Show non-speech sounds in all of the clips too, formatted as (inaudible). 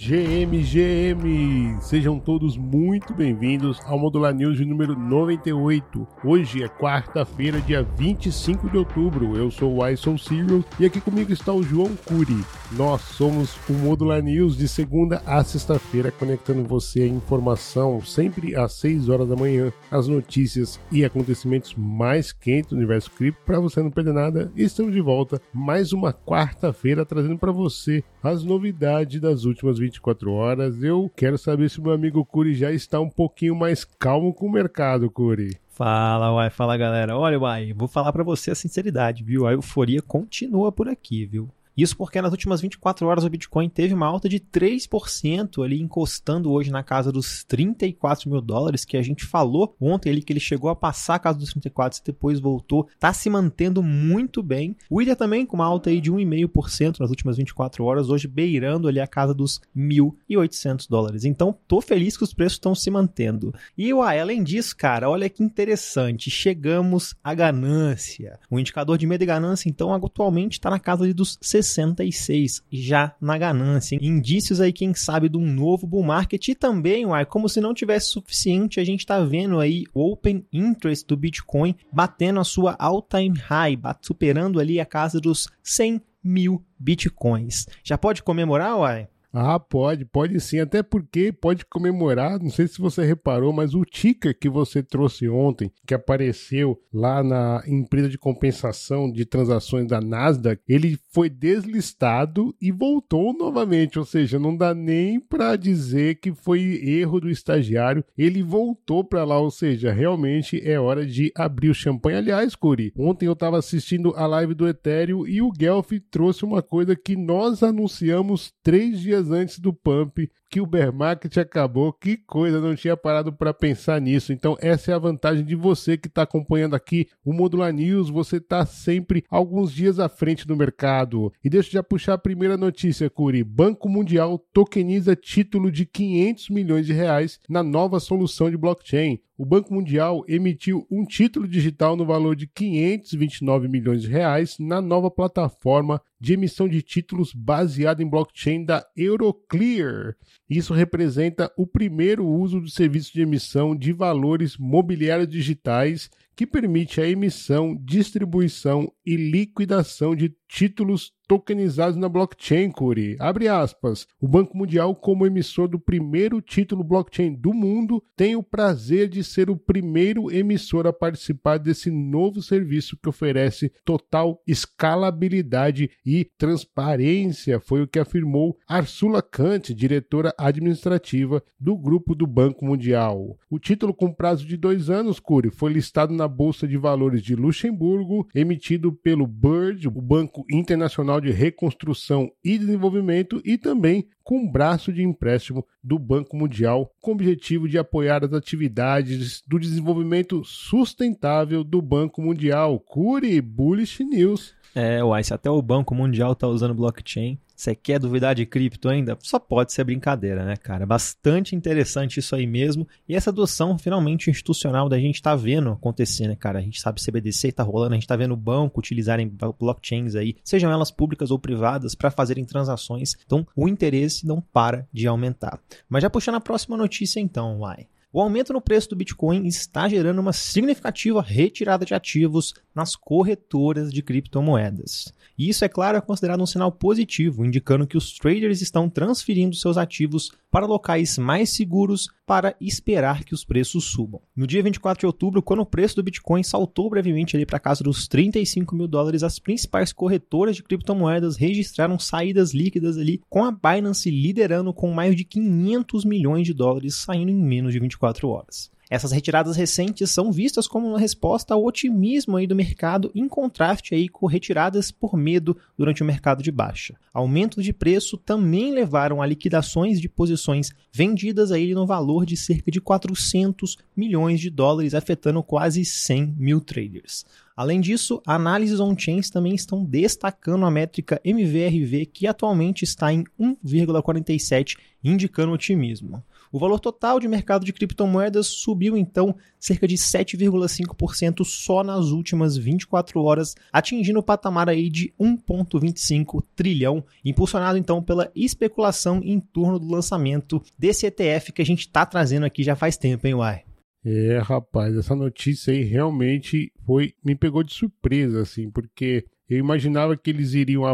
GM, GM! Sejam todos muito bem-vindos ao Modular News de número 98. Hoje é quarta-feira, dia 25 de outubro. Eu sou o Ison Serial e aqui comigo está o João Curi. Nós somos o Modular News de segunda a sexta-feira, conectando você a informação sempre às 6 horas da manhã, as notícias e acontecimentos mais quentes do universo cripto para você não perder nada. Estamos de volta mais uma quarta-feira trazendo para você as novidades das últimas 20 24 horas. Eu quero saber se meu amigo Curi já está um pouquinho mais calmo com o mercado, Curi. Fala, uai, fala galera. Olha, uai, vou falar para você a sinceridade, viu? A euforia continua por aqui, viu? Isso porque nas últimas 24 horas o Bitcoin teve uma alta de 3%, ali encostando hoje na casa dos 34 mil dólares, que a gente falou ontem ali que ele chegou a passar a casa dos 34 e depois voltou. Tá se mantendo muito bem. O Ether também com uma alta aí de 1,5% nas últimas 24 horas, hoje beirando ali a casa dos 1.800 dólares. Então, tô feliz que os preços estão se mantendo. E uai, além disso, cara, olha que interessante, chegamos à ganância. O indicador de medo e ganância, então, atualmente está na casa dos 60 66, já na ganância. Indícios aí, quem sabe, de um novo bull market e também, uai, como se não tivesse suficiente, a gente está vendo aí Open Interest do Bitcoin batendo a sua all-time high, superando ali a casa dos 100 mil Bitcoins. Já pode comemorar, uai? Ah, pode, pode sim. Até porque pode comemorar. Não sei se você reparou, mas o ticker que você trouxe ontem, que apareceu lá na empresa de compensação de transações da Nasdaq, ele foi deslistado e voltou novamente. Ou seja, não dá nem para dizer que foi erro do estagiário. Ele voltou para lá. Ou seja, realmente é hora de abrir o champanhe. Aliás, Curi, ontem eu estava assistindo a live do Ethereum e o Guelph trouxe uma coisa que nós anunciamos três dias dias antes do pump que o bear market acabou. Que coisa, não tinha parado para pensar nisso. Então, essa é a vantagem de você que está acompanhando aqui o Modular News. Você está sempre alguns dias à frente do mercado. E deixa eu já puxar a primeira notícia, Curi. Banco Mundial tokeniza título de 500 milhões de reais na nova solução de blockchain. O Banco Mundial emitiu um título digital no valor de 529 milhões de reais na nova plataforma de emissão de títulos baseada em blockchain da Euroclear. Isso representa o primeiro uso do serviço de emissão de valores mobiliários digitais que permite a emissão, distribuição e liquidação de títulos tokenizados na blockchain, Curi. Abre aspas. O Banco Mundial, como emissor do primeiro título blockchain do mundo, tem o prazer de ser o primeiro emissor a participar desse novo serviço que oferece total escalabilidade e transparência, foi o que afirmou Arsula Kant, diretora administrativa do grupo do Banco Mundial. O título com prazo de dois anos, Curi, foi listado na Bolsa de Valores de Luxemburgo, emitido pelo BIRD, o Banco Internacional Nacional de Reconstrução e Desenvolvimento e também com um braço de empréstimo do Banco Mundial, com o objetivo de apoiar as atividades do desenvolvimento sustentável do Banco Mundial. Cure Bullish News. É, uai, se até o Banco Mundial está usando blockchain, você quer duvidar de cripto ainda? Só pode ser brincadeira, né, cara? Bastante interessante isso aí mesmo. E essa adoção finalmente institucional da gente tá vendo acontecer, né, cara? A gente sabe CBDC tá rolando, a gente tá vendo o banco utilizarem blockchains aí, sejam elas públicas ou privadas, para fazerem transações. Então, o interesse não para de aumentar. Mas já puxando a próxima notícia então, vai. O aumento no preço do Bitcoin está gerando uma significativa retirada de ativos nas corretoras de criptomoedas. E isso, é claro, é considerado um sinal positivo, indicando que os traders estão transferindo seus ativos para locais mais seguros para esperar que os preços subam. No dia 24 de outubro, quando o preço do Bitcoin saltou brevemente para casa dos 35 mil dólares, as principais corretoras de criptomoedas registraram saídas líquidas ali, com a Binance liderando com mais de 500 milhões de dólares saindo em menos de 24 horas. Essas retiradas recentes são vistas como uma resposta ao otimismo aí do mercado em contraste aí com retiradas por medo durante o mercado de baixa. Aumentos de preço também levaram a liquidações de posições vendidas aí no valor de cerca de 400 milhões de dólares, afetando quase 100 mil traders. Além disso, análises on-chains também estão destacando a métrica MVRV, que atualmente está em 1,47, indicando otimismo. O valor total de mercado de criptomoedas subiu então cerca de 7,5% só nas últimas 24 horas, atingindo o patamar aí de 1,25 trilhão, impulsionado então pela especulação em torno do lançamento desse ETF que a gente está trazendo aqui já faz tempo, hein, Uai? É, rapaz, essa notícia aí realmente foi me pegou de surpresa, assim, porque eu imaginava que eles iriam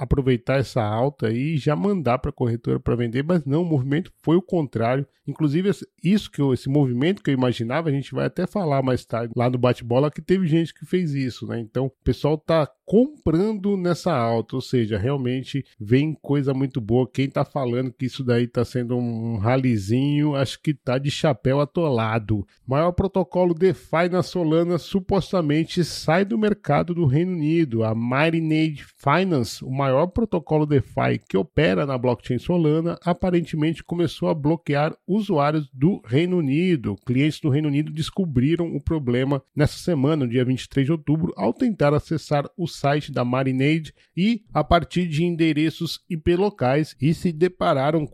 aproveitar essa alta e já mandar para a corretora para vender, mas não, o movimento foi o contrário. Inclusive, isso que eu, esse movimento que eu imaginava, a gente vai até falar mais tarde lá no bate-bola que teve gente que fez isso, né? Então, o pessoal tá comprando nessa alta, ou seja, realmente vem coisa muito boa. Quem tá falando que isso daí tá sendo um ralizinho, acho que tá de chapéu atolado. Maior protocolo DeFi na Solana supostamente sai do mercado do Reino Unido. A Marinade Finance, o maior protocolo DeFi que opera na blockchain Solana, aparentemente começou a bloquear usuários do Reino Unido. Clientes do Reino Unido descobriram o problema nessa semana, no dia 23 de outubro, ao tentar acessar o site da Marinade e a partir de endereços IP locais e se depararam,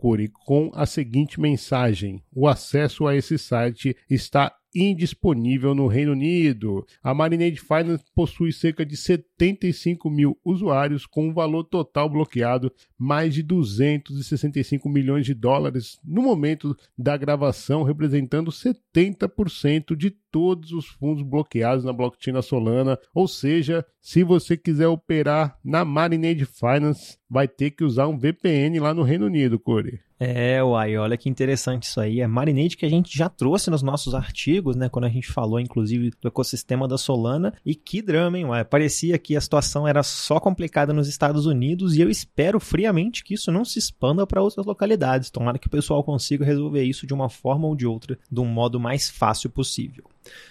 com a seguinte mensagem: o acesso a esse site está indisponível no Reino Unido. A Marinade Finance possui cerca de 75 mil usuários, com um valor total bloqueado mais de 265 milhões de dólares no momento da gravação, representando 70% de todos os fundos bloqueados na blockchain Solana. Ou seja, se você quiser operar na Marinade Finance, vai ter que usar um VPN lá no Reino Unido, Corey. É, uai, olha que interessante isso aí. É Marinade que a gente já trouxe nos nossos artigos, né? Quando a gente falou, inclusive, do ecossistema da Solana. E que drama, hein, uai? Parecia que a situação era só complicada nos Estados Unidos e eu espero friamente que isso não se expanda para outras localidades. Tomara que o pessoal consiga resolver isso de uma forma ou de outra, de um modo mais fácil possível.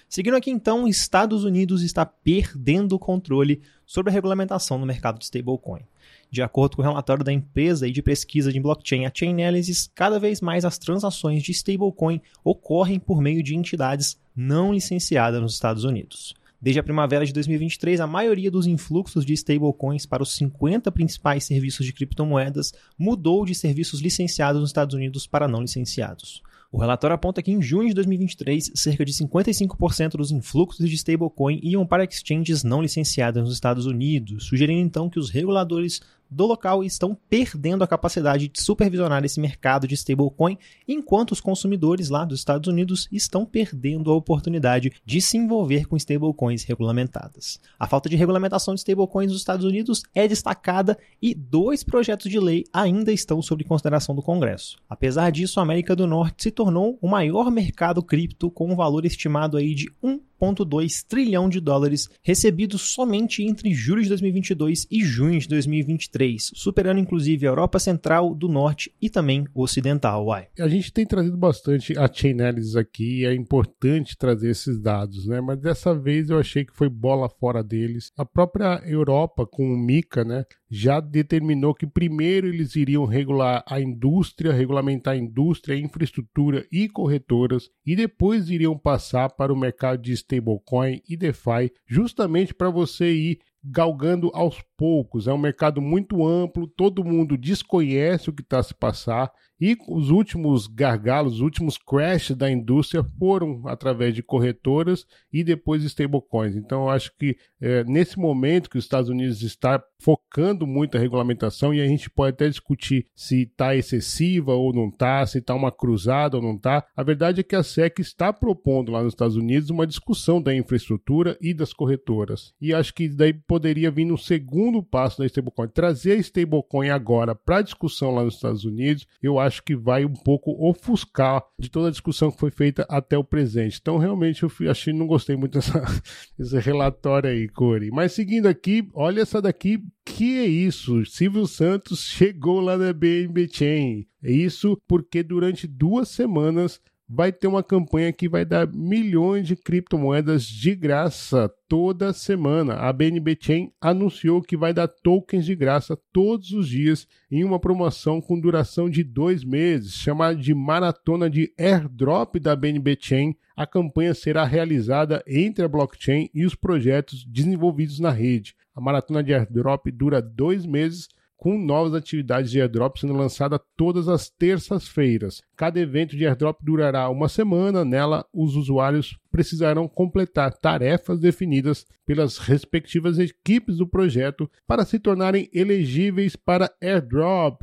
Seguindo aqui então, Estados Unidos está perdendo o controle sobre a regulamentação no mercado de stablecoin. De acordo com o relatório da empresa de pesquisa de blockchain, a Chainalysis, cada vez mais as transações de stablecoin ocorrem por meio de entidades não licenciadas nos Estados Unidos. Desde a primavera de 2023, a maioria dos influxos de stablecoins para os 50 principais serviços de criptomoedas mudou de serviços licenciados nos Estados Unidos para não licenciados. O relatório aponta que em junho de 2023, cerca de 55% dos influxos de stablecoin iam para exchanges não licenciadas nos Estados Unidos, sugerindo então que os reguladores do local estão perdendo a capacidade de supervisionar esse mercado de stablecoin, enquanto os consumidores lá dos Estados Unidos estão perdendo a oportunidade de se envolver com stablecoins regulamentadas. A falta de regulamentação de stablecoins nos Estados Unidos é destacada e dois projetos de lei ainda estão sob consideração do Congresso. Apesar disso, a América do Norte se tornou o maior mercado cripto com um valor estimado aí de 1 1,2 trilhão de dólares recebidos somente entre julho de 2022 e junho de 2023, superando inclusive a Europa Central, do Norte e também Ocidental. Uai. A gente tem trazido bastante a Chainalysis aqui, é importante trazer esses dados, né? Mas dessa vez eu achei que foi bola fora deles. A própria Europa com o Mica, né, já determinou que primeiro eles iriam regular a indústria, regulamentar a indústria, a infraestrutura e corretoras, e depois iriam passar para o mercado de stablecoin e DeFi, justamente para você ir galgando aos poucos. É um mercado muito amplo, todo mundo desconhece o que está se passar e os últimos gargalos, os últimos crashes da indústria foram através de corretoras e depois stablecoins. Então, eu acho que é, nesse momento que os Estados Unidos está focando muito a regulamentação e a gente pode até discutir se está excessiva ou não está, se está uma cruzada ou não está. A verdade é que a SEC está propondo lá nos Estados Unidos uma discussão da infraestrutura e das corretoras. E acho que daí poderia vir no segundo passo da stablecoin, trazer a stablecoin agora para discussão lá nos Estados Unidos. Eu acho que vai um pouco ofuscar de toda a discussão que foi feita até o presente. Então, realmente, eu achei, não gostei muito (laughs) desse relatório aí, Corey. Mas seguindo aqui, olha essa daqui, que é isso? Silvio Santos chegou lá na BNB Chain. É isso porque durante duas semanas vai ter uma campanha que vai dar milhões de criptomoedas de graça toda semana. A BNB Chain anunciou que vai dar tokens de graça todos os dias em uma promoção com duração de dois meses, chamada de Maratona de Airdrop da BNB Chain. A campanha será realizada entre a blockchain e os projetos desenvolvidos na rede. A maratona de airdrop dura dois meses com novas atividades de airdrop sendo lançada todas as terças-feiras. Cada evento de airdrop durará uma semana. Nela, os usuários precisarão completar tarefas definidas pelas respectivas equipes do projeto para se tornarem elegíveis para airdrop.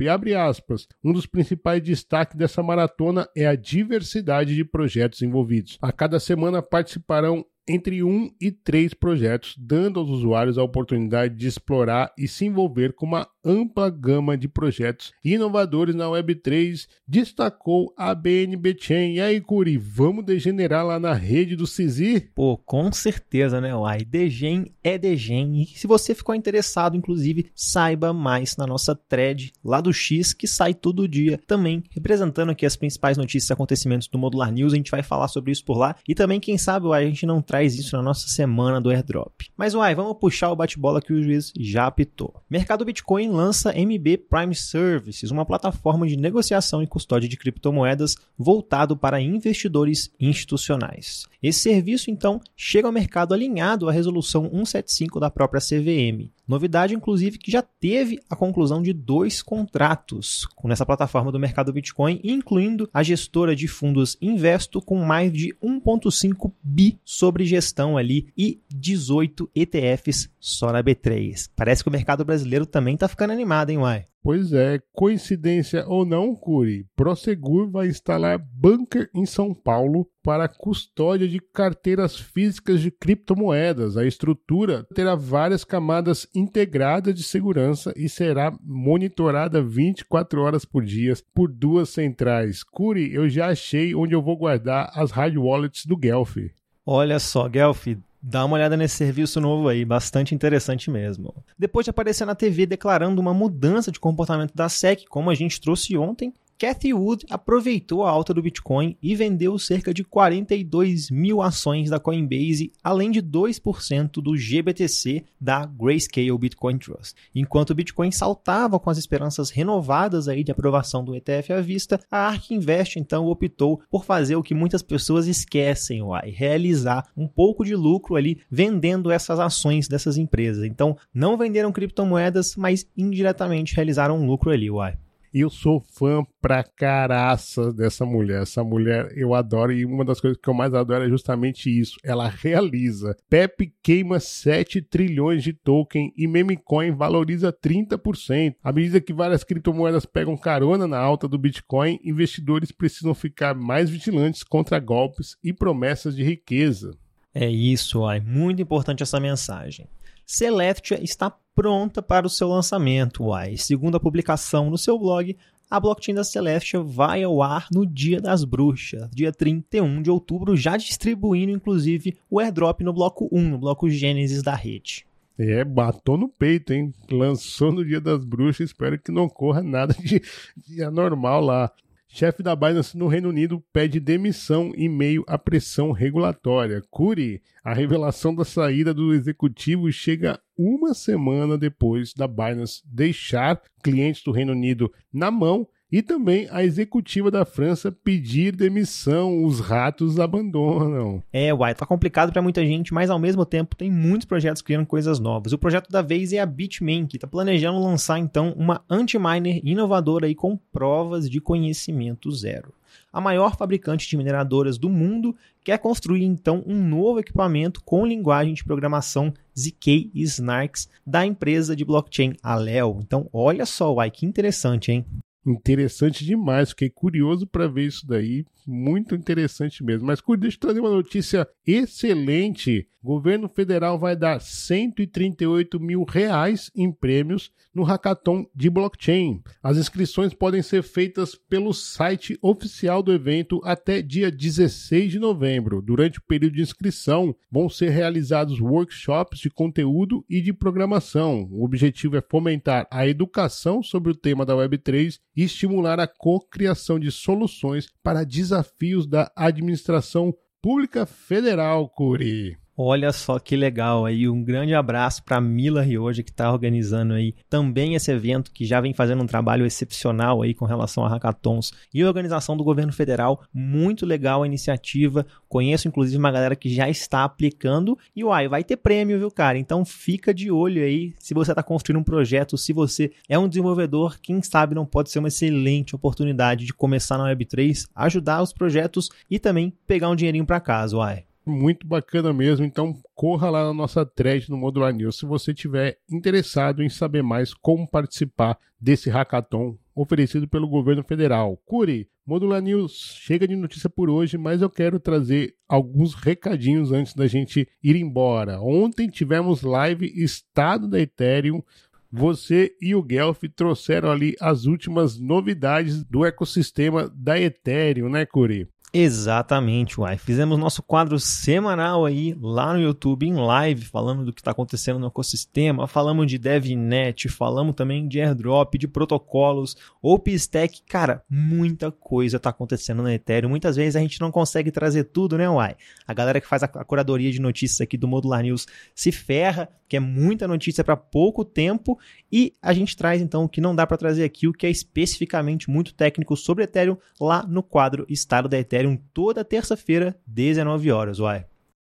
Um dos principais destaques dessa maratona é a diversidade de projetos envolvidos. A cada semana participarão entre um e três projetos, dando aos usuários a oportunidade de explorar e se envolver com uma ampla gama de projetos inovadores na Web3, destacou a BNB Chain. E aí, Curi, vamos degenerar lá na rede do CISI? Pô, com certeza, né, Uai? Degen é Degen. E se você ficou interessado, inclusive, saiba mais na nossa thread lá do X, que sai todo dia também, representando aqui as principais notícias e acontecimentos do Modular News. A gente vai falar sobre isso por lá. E também, quem sabe, Uai, a gente não traz isso na nossa semana do airdrop. Mas, Uai, vamos puxar o bate-bola que o juiz já apitou. Mercado Bitcoin lança MB Prime Services, uma plataforma de negociação e custódia de criptomoedas voltado para investidores institucionais. Esse serviço, então, chega ao mercado alinhado à resolução 175 da própria CVM. Novidade, inclusive, que já teve a conclusão de dois contratos com essa plataforma do mercado Bitcoin, incluindo a gestora de fundos Investo com mais de 1,5 bi sobre gestão ali e 18 ETFs só na B3. Parece que o mercado brasileiro também está ficando animado, hein, Uai? Pois é, coincidência ou não, Curi, Prosegur vai instalar bunker em São Paulo para custódia de carteiras físicas de criptomoedas. A estrutura terá várias camadas integradas de segurança e será monitorada 24 horas por dia por duas centrais. Curi, eu já achei onde eu vou guardar as hard wallets do Guelph. Olha só, Guelph, Dá uma olhada nesse serviço novo aí, bastante interessante mesmo. Depois de aparecer na TV declarando uma mudança de comportamento da SEC, como a gente trouxe ontem, Cathy Wood aproveitou a alta do Bitcoin e vendeu cerca de 42 mil ações da Coinbase, além de 2% do GBTC da Grayscale Bitcoin Trust. Enquanto o Bitcoin saltava com as esperanças renovadas aí de aprovação do ETF à vista, a ARK Invest então optou por fazer o que muitas pessoas esquecem, uai, realizar um pouco de lucro ali vendendo essas ações dessas empresas. Então, não venderam criptomoedas, mas indiretamente realizaram um lucro ali, uai. Eu sou fã pra caraça dessa mulher. Essa mulher eu adoro e uma das coisas que eu mais adoro é justamente isso. Ela realiza. Pepe queima 7 trilhões de token e Memecoin valoriza 30%. À medida que várias criptomoedas pegam carona na alta do Bitcoin, investidores precisam ficar mais vigilantes contra golpes e promessas de riqueza. É isso, é muito importante essa mensagem. Celestia está pronta para o seu lançamento. Uai. Segundo a publicação no seu blog, a blockchain da Celestia vai ao ar no Dia das Bruxas, dia 31 de outubro, já distribuindo inclusive o airdrop no bloco 1, no bloco Gênesis da rede. É, batou no peito, hein? Lançou no Dia das Bruxas, espero que não corra nada de, de anormal lá. Chefe da Binance no Reino Unido pede demissão em meio à pressão regulatória. Curi, a revelação da saída do executivo chega uma semana depois da Binance deixar clientes do Reino Unido na mão e também a executiva da França pedir demissão, os ratos abandonam. É, uai, tá complicado para muita gente, mas ao mesmo tempo tem muitos projetos criando coisas novas. O projeto da vez é a Bitmain, que está planejando lançar então uma anti-miner inovadora aí com provas de conhecimento zero. A maior fabricante de mineradoras do mundo quer construir então um novo equipamento com linguagem de programação ZK Snarks da empresa de blockchain Aleo. Então, olha só, uai, que interessante, hein? Interessante demais, fiquei curioso para ver isso daí, muito interessante mesmo. Mas deixa eu trazer uma notícia excelente. O governo federal vai dar 138 mil reais em prêmios no hackathon de blockchain. As inscrições podem ser feitas pelo site oficial do evento até dia 16 de novembro. Durante o período de inscrição, vão ser realizados workshops de conteúdo e de programação. O objetivo é fomentar a educação sobre o tema da Web3 e estimular a cocriação de soluções para desafios da administração pública federal, Curi. Olha só que legal aí, um grande abraço para Mila Rioja que está organizando aí também esse evento que já vem fazendo um trabalho excepcional aí com relação a hackathons e organização do governo federal, muito legal a iniciativa. Conheço inclusive uma galera que já está aplicando e uai, vai ter prêmio, viu, cara? Então fica de olho aí se você está construindo um projeto, se você é um desenvolvedor, quem sabe não pode ser uma excelente oportunidade de começar na Web3, ajudar os projetos e também pegar um dinheirinho para casa, uai. Muito bacana mesmo, então corra lá na nossa thread no Modular News se você tiver interessado em saber mais como participar desse hackathon oferecido pelo governo federal. Curi, Modular News chega de notícia por hoje, mas eu quero trazer alguns recadinhos antes da gente ir embora. Ontem tivemos live Estado da Ethereum. Você e o Guelph trouxeram ali as últimas novidades do ecossistema da Ethereum, né, Curi? Exatamente, uai. Fizemos nosso quadro semanal aí lá no YouTube em live, falando do que está acontecendo no ecossistema, falamos de DevNet, falamos também de airdrop, de protocolos, OpenStack, cara, muita coisa está acontecendo na Ethereum. Muitas vezes a gente não consegue trazer tudo, né, uai? A galera que faz a curadoria de notícias aqui do Modular News se ferra, que é muita notícia para pouco tempo, e a gente traz então o que não dá para trazer aqui, o que é especificamente muito técnico sobre Ethereum lá no quadro Estado da Ethereum Toda terça-feira, 19 horas, uai.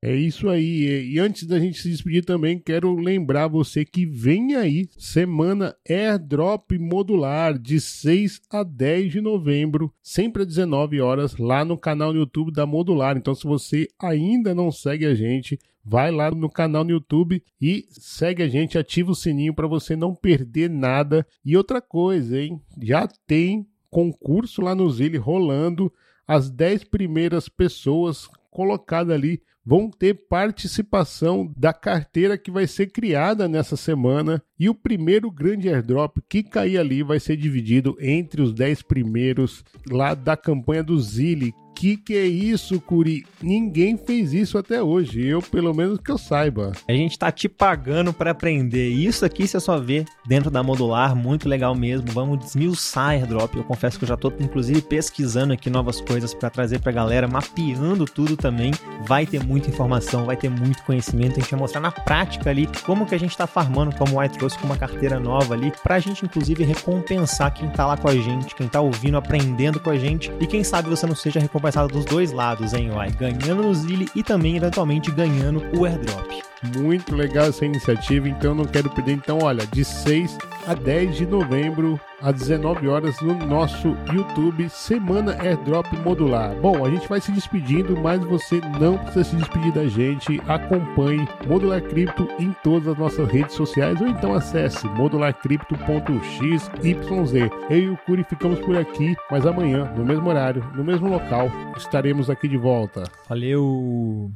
É isso aí. E antes da gente se despedir também, quero lembrar você que vem aí semana Airdrop modular de 6 a 10 de novembro, sempre às 19 horas, lá no canal no YouTube da Modular. Então, se você ainda não segue a gente, vai lá no canal no YouTube e segue a gente, ativa o sininho para você não perder nada. E outra coisa, hein? Já tem concurso lá no Zile rolando as 10 primeiras pessoas colocadas ali vão ter participação da carteira que vai ser criada nessa semana. E o primeiro grande airdrop que cair ali vai ser dividido entre os 10 primeiros lá da campanha do Zilli, que que é isso, Curi? Ninguém fez isso até hoje, eu pelo menos que eu saiba. A gente tá te pagando para aprender. Isso aqui você só vê dentro da modular, muito legal mesmo. Vamos desmiuçar airdrop. Eu confesso que eu já tô inclusive pesquisando aqui novas coisas para trazer pra galera, mapeando tudo também. Vai ter muita informação, vai ter muito conhecimento. A gente vai mostrar na prática ali como que a gente tá farmando, como o White trouxe com uma carteira nova ali, pra gente inclusive recompensar quem tá lá com a gente, quem tá ouvindo, aprendendo com a gente. E quem sabe você não seja recompensado recompensado dos dois lados, hein, Uai? Ganhando no Zilli e também, eventualmente, ganhando o airdrop. Muito legal essa iniciativa, então não quero perder. Então, olha, de 6 a 10 de novembro, às 19 horas, no nosso YouTube, Semana Airdrop Modular. Bom, a gente vai se despedindo, mas você não precisa se despedir da gente. Acompanhe Modular Cripto em todas as nossas redes sociais ou então acesse modularcrypto.xyz. Eu e o Curi ficamos por aqui, mas amanhã, no mesmo horário, no mesmo local, estaremos aqui de volta. Valeu!